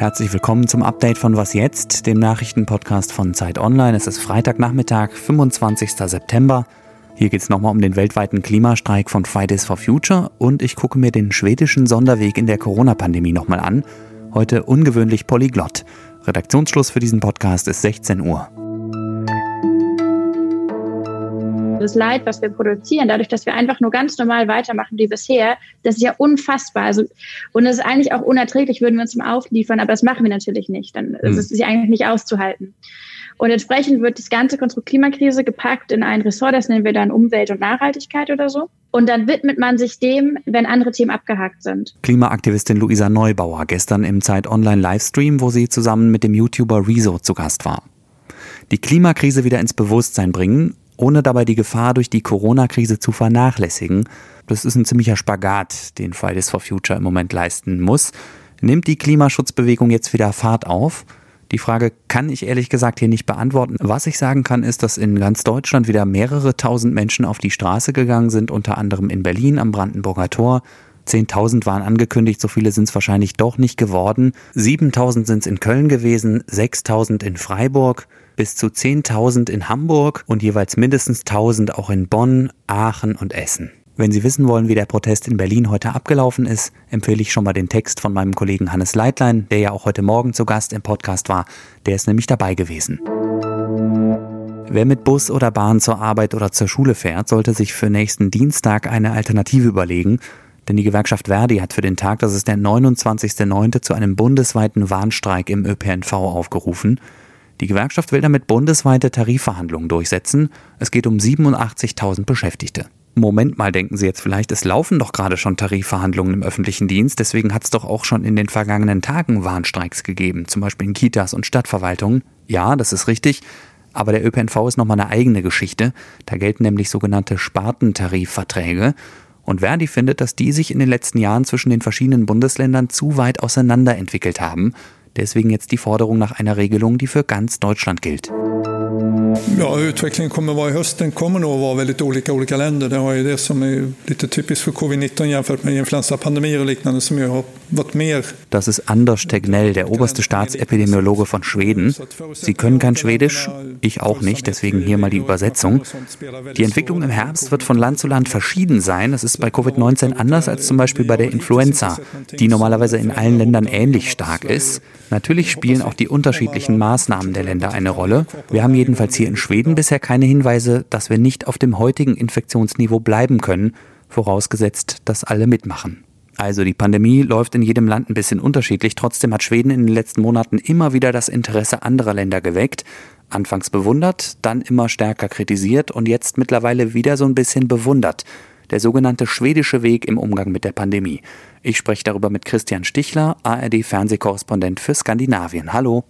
Herzlich willkommen zum Update von Was jetzt, dem Nachrichtenpodcast von Zeit Online. Es ist Freitagnachmittag, 25. September. Hier geht es nochmal um den weltweiten Klimastreik von Fridays for Future und ich gucke mir den schwedischen Sonderweg in der Corona-Pandemie nochmal an. Heute ungewöhnlich polyglott. Redaktionsschluss für diesen Podcast ist 16 Uhr. Das Leid, was wir produzieren, dadurch, dass wir einfach nur ganz normal weitermachen wie bisher, das ist ja unfassbar. Also, und es ist eigentlich auch unerträglich, würden wir uns zum Aufliefern, aber das machen wir natürlich nicht. Dann mhm. ist es ja eigentlich nicht auszuhalten. Und entsprechend wird das ganze Konstrukt Klimakrise gepackt in ein Ressort, das nennen wir dann Umwelt und Nachhaltigkeit oder so. Und dann widmet man sich dem, wenn andere Themen abgehakt sind. Klimaaktivistin Luisa Neubauer gestern im Zeit Online Livestream, wo sie zusammen mit dem YouTuber Rezo zu Gast war. Die Klimakrise wieder ins Bewusstsein bringen ohne dabei die Gefahr durch die Corona-Krise zu vernachlässigen. Das ist ein ziemlicher Spagat, den Fridays for Future im Moment leisten muss. Nimmt die Klimaschutzbewegung jetzt wieder Fahrt auf? Die Frage kann ich ehrlich gesagt hier nicht beantworten. Was ich sagen kann, ist, dass in ganz Deutschland wieder mehrere tausend Menschen auf die Straße gegangen sind, unter anderem in Berlin am Brandenburger Tor. 10.000 waren angekündigt, so viele sind es wahrscheinlich doch nicht geworden. 7.000 sind es in Köln gewesen, 6.000 in Freiburg bis zu 10.000 in Hamburg und jeweils mindestens 1.000 auch in Bonn, Aachen und Essen. Wenn Sie wissen wollen, wie der Protest in Berlin heute abgelaufen ist, empfehle ich schon mal den Text von meinem Kollegen Hannes Leitlein, der ja auch heute Morgen zu Gast im Podcast war. Der ist nämlich dabei gewesen. Wer mit Bus oder Bahn zur Arbeit oder zur Schule fährt, sollte sich für nächsten Dienstag eine Alternative überlegen, denn die Gewerkschaft Verdi hat für den Tag, das ist der 29.09., zu einem bundesweiten Warnstreik im ÖPNV aufgerufen. Die Gewerkschaft will damit bundesweite Tarifverhandlungen durchsetzen. Es geht um 87.000 Beschäftigte. Moment mal, denken Sie jetzt vielleicht, es laufen doch gerade schon Tarifverhandlungen im öffentlichen Dienst, deswegen hat es doch auch schon in den vergangenen Tagen Warnstreiks gegeben, zum Beispiel in Kitas und Stadtverwaltungen. Ja, das ist richtig, aber der ÖPNV ist nochmal eine eigene Geschichte. Da gelten nämlich sogenannte Spartentarifverträge. Und Verdi findet, dass die sich in den letzten Jahren zwischen den verschiedenen Bundesländern zu weit auseinander entwickelt haben. Deswegen jetzt die Forderung nach einer Regelung, die für ganz Deutschland gilt. Ja, utvecklingen kommer vara i höst, den kommer nog vara väldigt olika olika länder. Det har ju det som är lite typiskt för covid-19 jämfört med influensapandemier och liknande som ju har varit mer. Das ist Anders Tegnell, der oberste Staatsepidemiologe von Schweden. Sie können kein Schwedisch, ich auch nicht, deswegen hier mal die Übersetzung. Die Entwicklung im Herbst wird von Land zu Land verschieden sein. Das ist bei Covid-19 anders als zum Beispiel bei der Influenza, die normalerweise in allen Ländern ähnlich stark ist. Natürlich spielen auch die unterschiedlichen Maßnahmen der Länder eine Rolle. Wir haben jedenfalls hier in Schweden bisher keine Hinweise, dass wir nicht auf dem heutigen Infektionsniveau bleiben können, vorausgesetzt, dass alle mitmachen. Also die Pandemie läuft in jedem Land ein bisschen unterschiedlich. Trotzdem hat Schweden in den letzten Monaten immer wieder das Interesse anderer Länder geweckt. Anfangs bewundert, dann immer stärker kritisiert und jetzt mittlerweile wieder so ein bisschen bewundert der sogenannte schwedische Weg im Umgang mit der Pandemie. Ich spreche darüber mit Christian Stichler, ARD-Fernsehkorrespondent für Skandinavien. Hallo.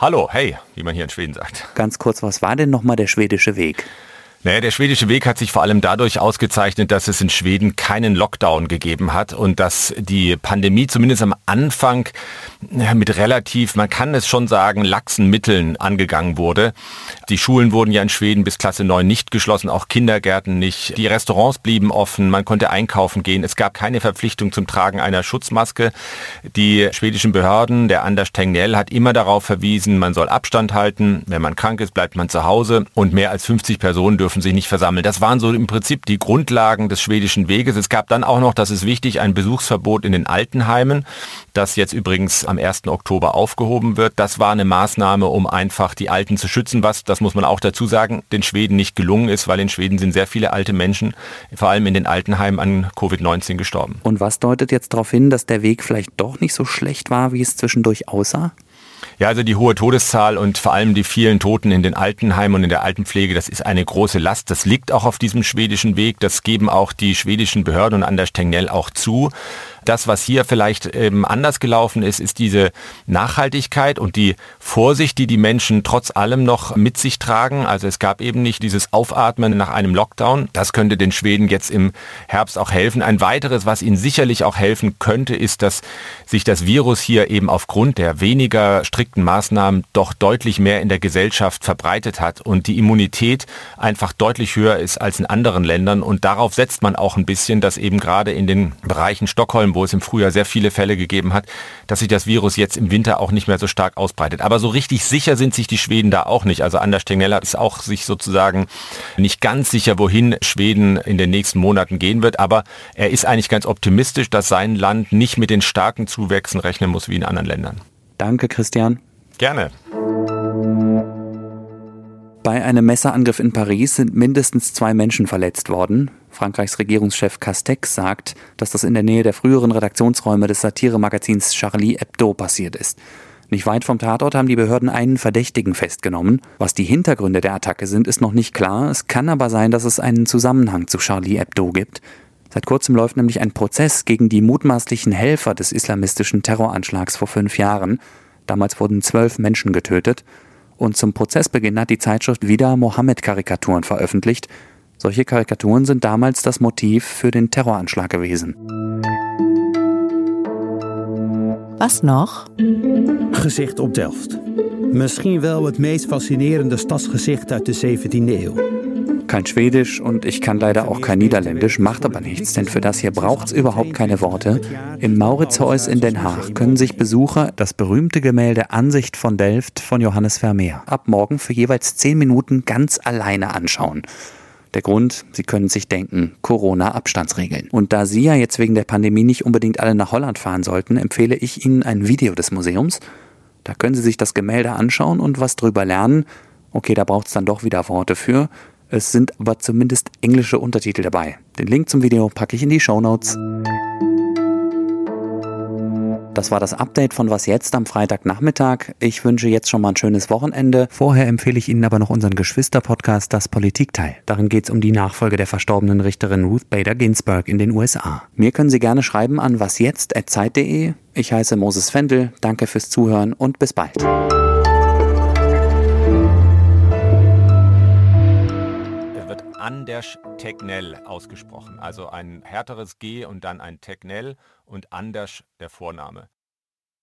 Hallo, hey, wie man hier in Schweden sagt. Ganz kurz, was war denn nochmal der schwedische Weg? Naja, der schwedische Weg hat sich vor allem dadurch ausgezeichnet, dass es in Schweden keinen Lockdown gegeben hat und dass die Pandemie zumindest am Anfang mit relativ, man kann es schon sagen, laxen Mitteln angegangen wurde. Die Schulen wurden ja in Schweden bis Klasse 9 nicht geschlossen, auch Kindergärten nicht. Die Restaurants blieben offen, man konnte einkaufen gehen. Es gab keine Verpflichtung zum Tragen einer Schutzmaske. Die schwedischen Behörden, der Anders Tegnell, hat immer darauf verwiesen, man soll Abstand halten. Wenn man krank ist, bleibt man zu Hause und mehr als 50 Personen dürfen sich nicht versammeln. Das waren so im Prinzip die Grundlagen des schwedischen Weges. Es gab dann auch noch, das ist wichtig, ein Besuchsverbot in den Altenheimen, das jetzt übrigens am 1. Oktober aufgehoben wird. Das war eine Maßnahme, um einfach die Alten zu schützen, was, das muss man auch dazu sagen, den Schweden nicht gelungen ist, weil in Schweden sind sehr viele alte Menschen, vor allem in den Altenheimen, an Covid-19 gestorben. Und was deutet jetzt darauf hin, dass der Weg vielleicht doch nicht so schlecht war, wie es zwischendurch aussah? Ja, also die hohe Todeszahl und vor allem die vielen Toten in den Altenheimen und in der Altenpflege, das ist eine große Last. Das liegt auch auf diesem schwedischen Weg. Das geben auch die schwedischen Behörden und Anders Tegnell auch zu. Das, was hier vielleicht ähm, anders gelaufen ist, ist diese Nachhaltigkeit und die Vorsicht, die die Menschen trotz allem noch mit sich tragen. Also es gab eben nicht dieses Aufatmen nach einem Lockdown. Das könnte den Schweden jetzt im Herbst auch helfen. Ein weiteres, was ihnen sicherlich auch helfen könnte, ist, dass sich das Virus hier eben aufgrund der weniger strikten Maßnahmen doch deutlich mehr in der Gesellschaft verbreitet hat und die Immunität einfach deutlich höher ist als in anderen Ländern. Und darauf setzt man auch ein bisschen, dass eben gerade in den Bereichen Stockholm, wo es im Frühjahr sehr viele Fälle gegeben hat, dass sich das Virus jetzt im Winter auch nicht mehr so stark ausbreitet. Aber so richtig sicher sind sich die Schweden da auch nicht. Also Anders Tegnell ist auch sich sozusagen nicht ganz sicher, wohin Schweden in den nächsten Monaten gehen wird. Aber er ist eigentlich ganz optimistisch, dass sein Land nicht mit den starken Zuwächsen rechnen muss wie in anderen Ländern. Danke, Christian. Gerne. Bei einem Messerangriff in Paris sind mindestens zwei Menschen verletzt worden. Frankreichs Regierungschef Castex sagt, dass das in der Nähe der früheren Redaktionsräume des Satiremagazins Charlie Hebdo passiert ist. Nicht weit vom Tatort haben die Behörden einen Verdächtigen festgenommen. Was die Hintergründe der Attacke sind, ist noch nicht klar. Es kann aber sein, dass es einen Zusammenhang zu Charlie Hebdo gibt. Seit kurzem läuft nämlich ein Prozess gegen die mutmaßlichen Helfer des islamistischen Terroranschlags vor fünf Jahren. Damals wurden zwölf Menschen getötet. Und zum Prozessbeginn hat die Zeitschrift wieder Mohammed-Karikaturen veröffentlicht. Solche Karikaturen sind damals das Motiv für den Terroranschlag gewesen. Was noch? Gezicht op Delft. Misschien wel het meest fascinerende stadsgezicht uit de 17e eeuw. Kein Schwedisch und ich kann leider auch kein Niederländisch, macht aber nichts, denn für das hier braucht's überhaupt keine Worte. Im Mauritshuis in Den Haag können sich Besucher das berühmte Gemälde Ansicht von Delft von Johannes Vermeer ab morgen für jeweils zehn Minuten ganz alleine anschauen. Der Grund, Sie können sich denken, Corona-Abstandsregeln. Und da Sie ja jetzt wegen der Pandemie nicht unbedingt alle nach Holland fahren sollten, empfehle ich Ihnen ein Video des Museums. Da können Sie sich das Gemälde anschauen und was drüber lernen. Okay, da braucht es dann doch wieder Worte für. Es sind aber zumindest englische Untertitel dabei. Den Link zum Video packe ich in die Show Notes. Das war das Update von Was jetzt am Freitagnachmittag. Ich wünsche jetzt schon mal ein schönes Wochenende. Vorher empfehle ich Ihnen aber noch unseren Geschwister-Podcast Das Politikteil. Darin geht es um die Nachfolge der verstorbenen Richterin Ruth Bader Ginsburg in den USA. Mir können Sie gerne schreiben an wasjetzt.zeit.de. Ich heiße Moses Fendel. Danke fürs Zuhören und bis bald. Anders Tegnell ausgesprochen. Also ein härteres G und dann ein Tegnell und Anders der Vorname.